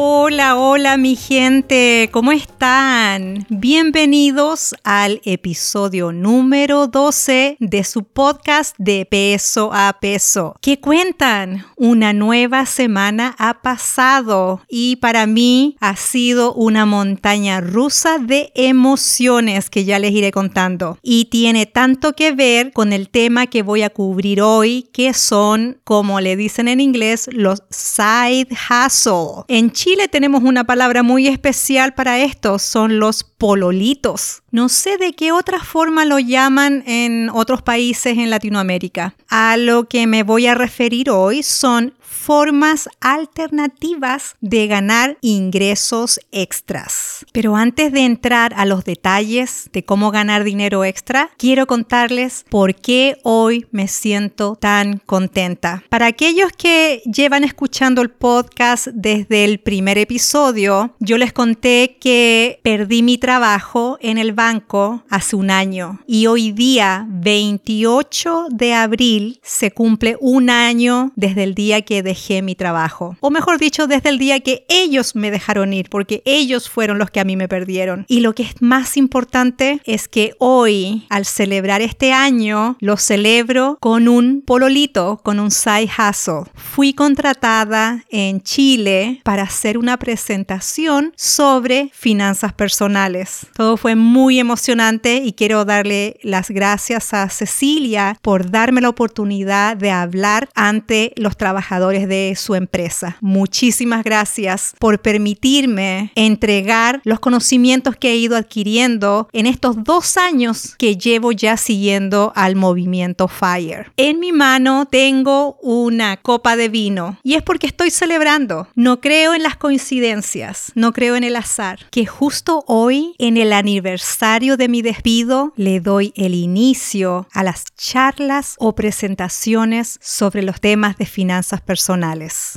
Hola, hola mi gente, ¿cómo están? Bienvenidos al episodio número 12 de su podcast de peso a peso. ¿Qué cuentan? Una nueva semana ha pasado y para mí ha sido una montaña rusa de emociones que ya les iré contando. Y tiene tanto que ver con el tema que voy a cubrir hoy, que son, como le dicen en inglés, los side hustle. En Chile tenemos una palabra muy especial para esto, son los pololitos. No sé de qué otra forma lo llaman en otros países en Latinoamérica. A lo que me voy a referir hoy son formas alternativas de ganar ingresos extras. Pero antes de entrar a los detalles de cómo ganar dinero extra, quiero contarles por qué hoy me siento tan contenta. Para aquellos que llevan escuchando el podcast desde el primer episodio, yo les conté que perdí mi trabajo en el banco hace un año y hoy día, 28 de abril, se cumple un año desde el día que dejé mi trabajo. O mejor dicho, desde el día que ellos me dejaron ir, porque ellos fueron los que a mí me perdieron. Y lo que es más importante es que hoy, al celebrar este año, lo celebro con un pololito, con un side hustle. Fui contratada en Chile para hacer una presentación sobre finanzas personales. Todo fue muy emocionante y quiero darle las gracias a Cecilia por darme la oportunidad de hablar ante los trabajadores de su empresa. Muchísimas gracias por permitirme entregar los conocimientos que he ido adquiriendo en estos dos años que llevo ya siguiendo al movimiento FIRE. En mi mano tengo una copa de vino y es porque estoy celebrando. No creo en las coincidencias, no creo en el azar, que justo hoy, en el aniversario de mi despido, le doy el inicio a las charlas o presentaciones sobre los temas de finanzas personales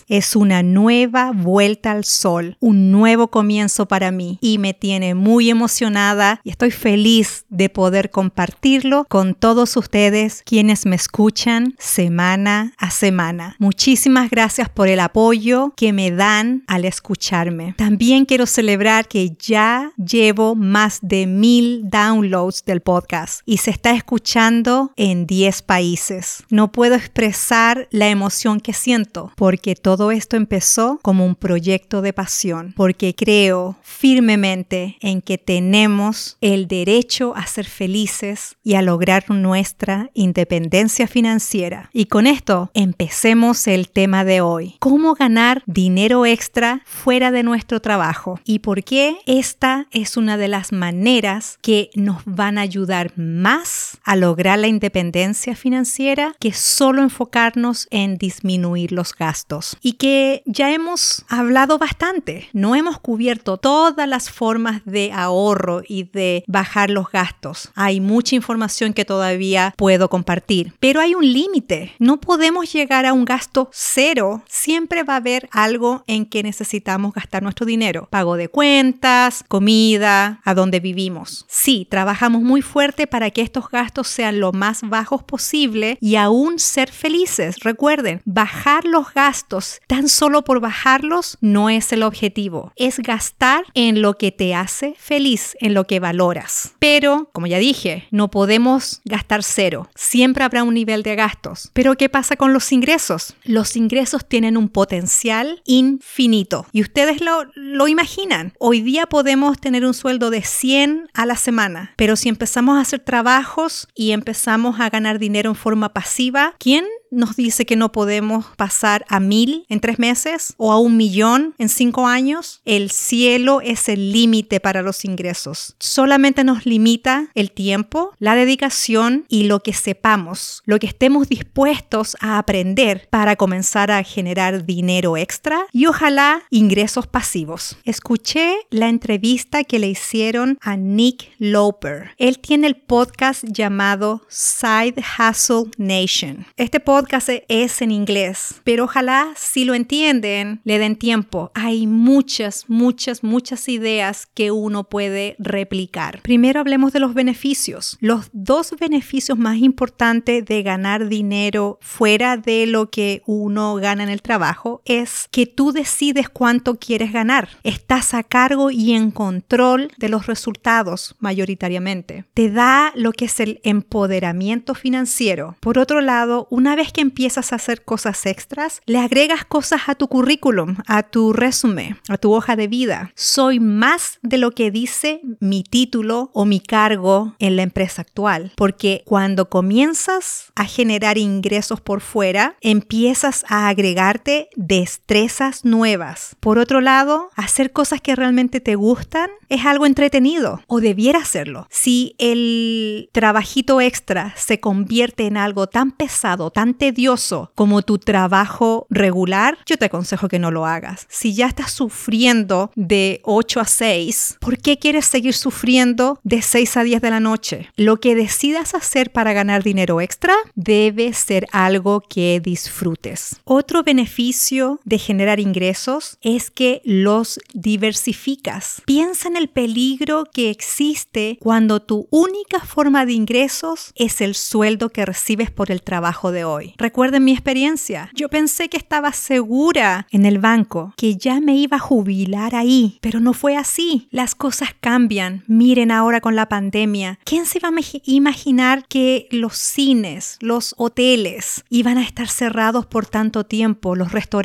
es una nueva vuelta al sol, un nuevo comienzo para mí y me tiene muy emocionada y estoy feliz de poder compartirlo con todos ustedes quienes me escuchan semana a semana. Muchísimas gracias por el apoyo que me dan al escucharme. También quiero celebrar que ya llevo más de mil downloads del podcast y se está escuchando en 10 países. No puedo expresar la emoción que siento porque todo esto empezó como un proyecto de pasión, porque creo firmemente en que tenemos el derecho a ser felices y a lograr nuestra independencia financiera. Y con esto empecemos el tema de hoy. ¿Cómo ganar dinero extra fuera de nuestro trabajo? ¿Y por qué esta es una de las maneras que nos van a ayudar más a lograr la independencia financiera que solo enfocarnos en disminuir los gastos y que ya hemos hablado bastante. No hemos cubierto todas las formas de ahorro y de bajar los gastos. Hay mucha información que todavía puedo compartir, pero hay un límite. No podemos llegar a un gasto cero. Siempre va a haber algo en que necesitamos gastar nuestro dinero. Pago de cuentas, comida, a donde vivimos. Sí, trabajamos muy fuerte para que estos gastos sean lo más bajos posible y aún ser felices. Recuerden, bajar los gastos tan solo por bajarlos no es el objetivo. Es gastar en lo que te hace feliz, en lo que valoras. Pero, como ya dije, no podemos gastar cero. Siempre habrá un nivel de gastos. Pero, ¿qué pasa con los ingresos? Los ingresos tienen un potencial infinito. Y ustedes lo, lo imaginan. Hoy día podemos tener un sueldo de 100 a la semana. Pero si empezamos a hacer trabajos y empezamos a ganar dinero en forma pasiva, ¿quién nos dice que no podemos pasar a mil en tres meses o a un millón en cinco años. El cielo es el límite para los ingresos. Solamente nos limita el tiempo, la dedicación y lo que sepamos, lo que estemos dispuestos a aprender para comenzar a generar dinero extra y ojalá ingresos pasivos. Escuché la entrevista que le hicieron a Nick Loper. Él tiene el podcast llamado Side Hustle Nation. Este podcast es en inglés, pero ojalá si lo entienden, le den tiempo. Hay muchas, muchas, muchas ideas que uno puede replicar. Primero hablemos de los beneficios. Los dos beneficios más importantes de ganar dinero fuera de lo que uno gana en el trabajo es que tú decides cuánto quieres ganar. Estás a cargo y en control de los resultados mayoritariamente. Te da lo que es el empoderamiento financiero. Por otro lado, una vez que empiezas a hacer cosas extras, le agregas cosas a tu currículum, a tu resumen, a tu hoja de vida. Soy más de lo que dice mi título o mi cargo en la empresa actual, porque cuando comienzas a generar ingresos por fuera, empiezas a agregarte destrezas nuevas. Por otro lado, hacer cosas que realmente te gustan es algo entretenido o debiera serlo. Si el trabajito extra se convierte en algo tan pesado, tan tedioso como tu trabajo regular, yo te aconsejo que no lo hagas. Si ya estás sufriendo de 8 a 6, ¿por qué quieres seguir sufriendo de 6 a 10 de la noche? Lo que decidas hacer para ganar dinero extra debe ser algo que disfrutes. Otro beneficio de generar ingresos es que los diversificas. Piensa en el peligro que existe cuando tu única forma de ingresos es el sueldo que recibes por el trabajo de hoy. Recuerden mi experiencia. Yo pensé que estaba segura en el banco, que ya me iba a jubilar ahí, pero no fue así. Las cosas cambian. Miren ahora con la pandemia. ¿Quién se iba a imaginar que los cines, los hoteles iban a estar cerrados por tanto tiempo, los restaurantes?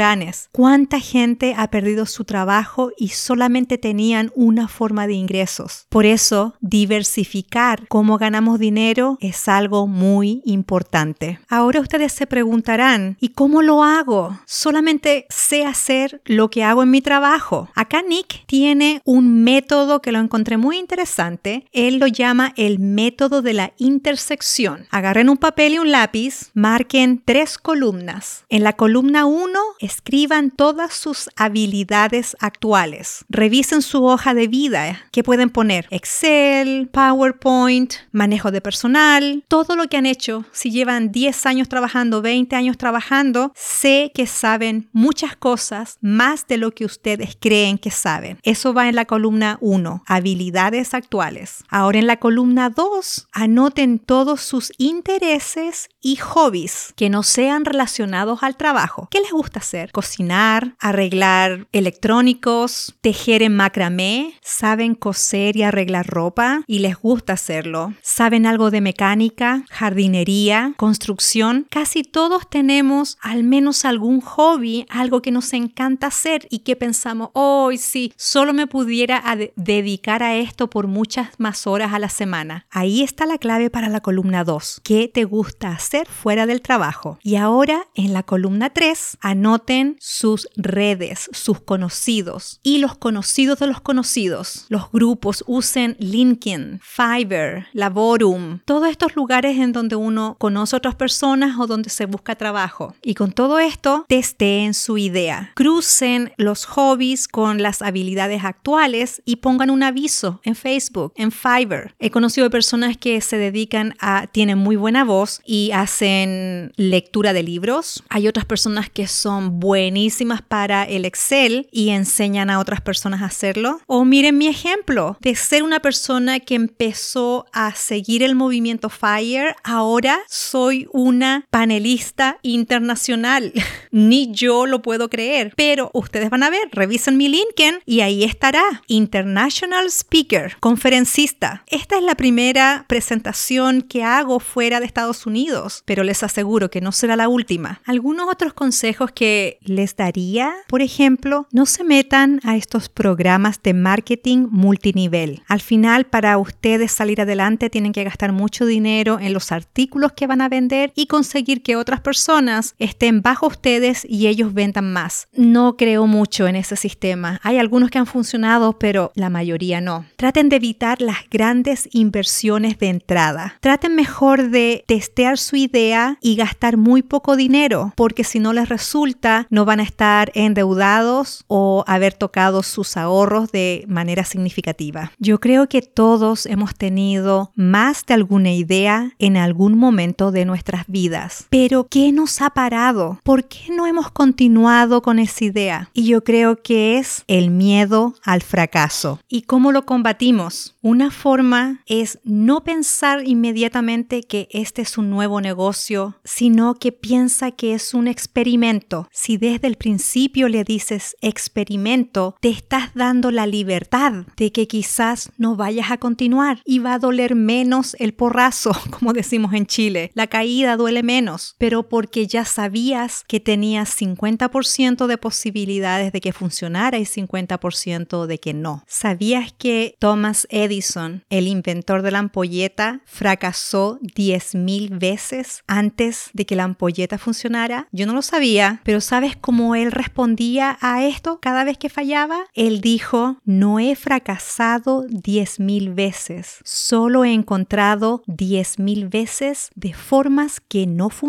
¿Cuánta gente ha perdido su trabajo y solamente tenían una forma de ingresos? Por eso, diversificar cómo ganamos dinero es algo muy importante. Ahora ustedes se preguntarán, ¿y cómo lo hago? Solamente sé hacer lo que hago en mi trabajo. Acá Nick tiene un método que lo encontré muy interesante. Él lo llama el método de la intersección. Agarren un papel y un lápiz, marquen tres columnas. En la columna 1 escriban todas sus habilidades actuales. Revisen su hoja de vida. ¿Qué pueden poner? Excel, PowerPoint, manejo de personal, todo lo que han hecho. Si llevan 10 años trabajando, 20 años trabajando, sé que saben muchas cosas más de lo que ustedes creen que saben. Eso va en la columna 1, habilidades actuales. Ahora en la columna 2, anoten todos sus intereses y hobbies que no sean relacionados al trabajo. ¿Qué les gusta hacer? Cocinar, arreglar electrónicos, tejer en macramé, saben coser y arreglar ropa y les gusta hacerlo. Saben algo de mecánica, jardinería, construcción. Casi todos tenemos al menos algún hobby, algo que nos encanta hacer y que pensamos, hoy sí, solo me pudiera dedicar a esto por muchas más horas a la semana. Ahí está la clave para la columna 2. ¿Qué te gusta hacer fuera del trabajo? Y ahora en la columna 3, anoten sus redes, sus conocidos y los conocidos de los conocidos. Los grupos usen LinkedIn, Fiverr, Laborum, todos estos lugares en donde uno conoce a otras personas o donde se busca trabajo. Y con todo esto, testeen su idea. Crucen los hobbies con las habilidades actuales y pongan un aviso en Facebook, en Fiverr. He conocido personas que se dedican a, tienen muy buena voz y hacen lectura de libros. Hay otras personas que son buenísimas para el Excel y enseñan a otras personas a hacerlo. O miren mi ejemplo de ser una persona que empezó a seguir el movimiento FIRE, ahora soy una panelista internacional. Ni yo lo puedo creer, pero ustedes van a ver, revisen mi LinkedIn y ahí estará, International Speaker, conferencista. Esta es la primera presentación que hago fuera de Estados Unidos, pero les aseguro que no será la última. Algunos otros consejos que les daría, por ejemplo, no se metan a estos programas de marketing multinivel. Al final, para ustedes salir adelante, tienen que gastar mucho dinero en los artículos que van a vender y conseguir que otras personas estén bajo ustedes y ellos vendan más. No creo mucho en ese sistema. Hay algunos que han funcionado, pero la mayoría no. Traten de evitar las grandes inversiones de entrada. Traten mejor de testear su idea y gastar muy poco dinero, porque si no les resulta, no van a estar endeudados o haber tocado sus ahorros de manera significativa. Yo creo que todos hemos tenido más de alguna idea en algún momento de nuestras vidas. Pero ¿qué nos ha parado? ¿Por qué no hemos continuado con esa idea? Y yo creo que es el miedo al fracaso. ¿Y cómo lo combatimos? Una forma es no pensar inmediatamente que este es un nuevo negocio, sino que piensa que es un experimento. Si desde el principio le dices experimento, te estás dando la libertad de que quizás no vayas a continuar y va a doler menos el porrazo, como decimos en Chile. La caída duele menos, pero porque ya sabías que tenías 50% de posibilidades de que funcionara y 50% de que no. ¿Sabías que Thomas Edison, el inventor de la ampolleta, fracasó 10.000 veces antes de que la ampolleta funcionara? Yo no lo sabía, pero ¿sabes cómo él respondía a esto cada vez que fallaba? Él dijo, no he fracasado 10.000 veces, solo he encontrado 10.000 veces de formas que no funcionan.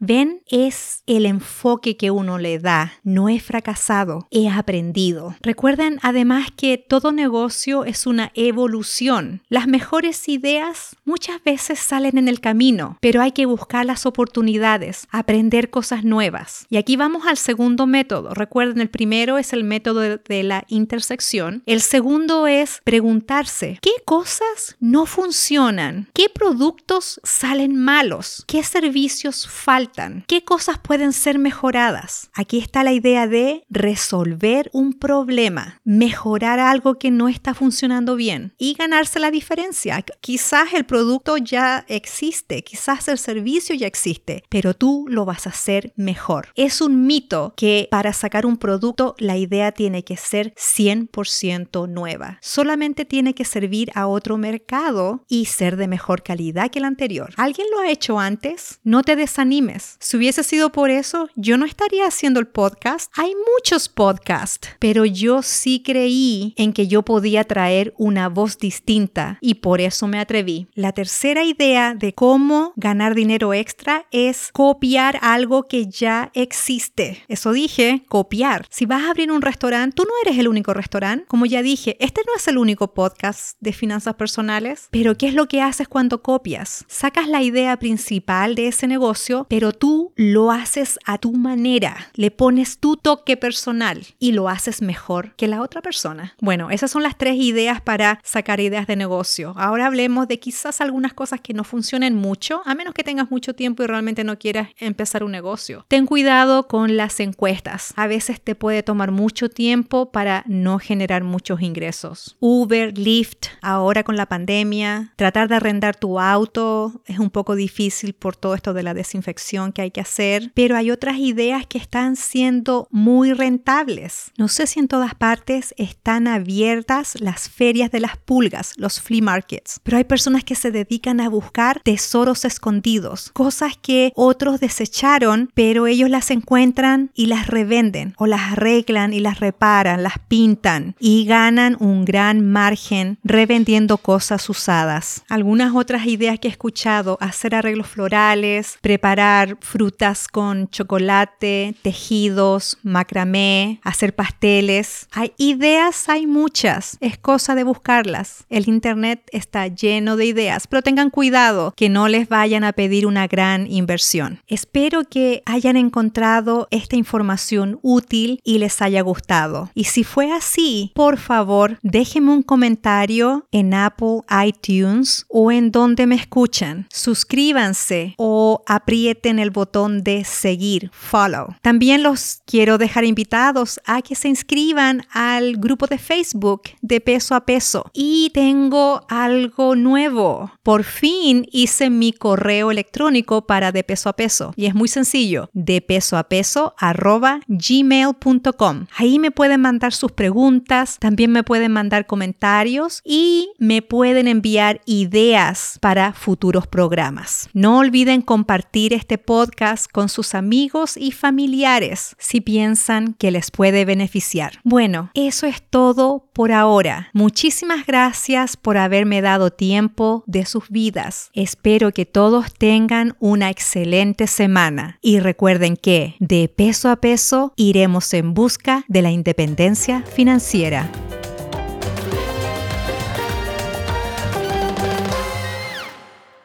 ¿Ven? Es el enfoque que uno le da. No he fracasado, he aprendido. Recuerden además que todo negocio es una evolución. Las mejores ideas muchas veces salen en el camino, pero hay que buscar las oportunidades, aprender cosas nuevas. Y aquí vamos al segundo método. Recuerden, el primero es el método de la intersección. El segundo es preguntarse, ¿qué cosas no funcionan? ¿Qué productos salen malos? ¿Qué servicios faltan? ¿Qué cosas pueden ser mejoradas? Aquí está la idea de resolver un problema, mejorar algo que no está funcionando bien y ganarse la diferencia. Quizás el producto ya existe, quizás el servicio ya existe, pero tú lo vas a hacer mejor. Es un mito que para sacar un producto la idea tiene que ser 100% nueva. Solamente tiene que servir a otro mercado y ser de mejor calidad que el anterior. ¿Alguien lo ha hecho antes? No te desanimes. Si hubiese sido por eso, yo no estaría haciendo el podcast. Hay muchos podcasts, pero yo sí creí en que yo podía traer una voz distinta y por eso me atreví. La tercera idea de cómo ganar dinero extra es copiar algo que ya existe. Eso dije, copiar. Si vas a abrir un restaurante, tú no eres el único restaurante. Como ya dije, este no es el único podcast de finanzas personales, pero ¿qué es lo que haces cuando copias? Sacas la idea principal de ese negocio, pero tú lo haces a tu manera, le pones tu toque personal y lo haces mejor que la otra persona. Bueno, esas son las tres ideas para sacar ideas de negocio. Ahora hablemos de quizás algunas cosas que no funcionen mucho, a menos que tengas mucho tiempo y realmente no quieras empezar un negocio. Ten cuidado con las encuestas. A veces te puede tomar mucho tiempo para no generar muchos ingresos. Uber, Lyft, ahora con la pandemia, tratar de arrendar tu auto es un poco difícil por todo esto de la desinfección que hay que hacer, pero hay otras ideas que están siendo muy rentables. No sé si en todas partes están abiertas las ferias de las pulgas, los flea markets, pero hay personas que se dedican a buscar tesoros escondidos, cosas que otros desecharon, pero ellos las encuentran y las revenden o las arreglan y las reparan, las pintan y ganan un gran margen revendiendo cosas usadas. Algunas otras ideas que he escuchado, hacer arreglos florales, preparar frutas con chocolate, tejidos, macramé, hacer pasteles. Hay ideas, hay muchas. Es cosa de buscarlas. El Internet está lleno de ideas, pero tengan cuidado que no les vayan a pedir una gran inversión. Espero que hayan encontrado esta información útil y les haya gustado. Y si fue así, por favor, déjenme un comentario en Apple iTunes o en donde me escuchan. Suscríbanse aprieten el botón de seguir, follow. También los quiero dejar invitados a que se inscriban al grupo de Facebook de peso a peso. Y tengo algo nuevo. Por fin hice mi correo electrónico para de peso a peso. Y es muy sencillo, de peso a peso arroba gmail.com. Ahí me pueden mandar sus preguntas, también me pueden mandar comentarios y me pueden enviar ideas para futuros programas. No olviden compartir compartir este podcast con sus amigos y familiares si piensan que les puede beneficiar. Bueno, eso es todo por ahora. Muchísimas gracias por haberme dado tiempo de sus vidas. Espero que todos tengan una excelente semana y recuerden que de peso a peso iremos en busca de la independencia financiera.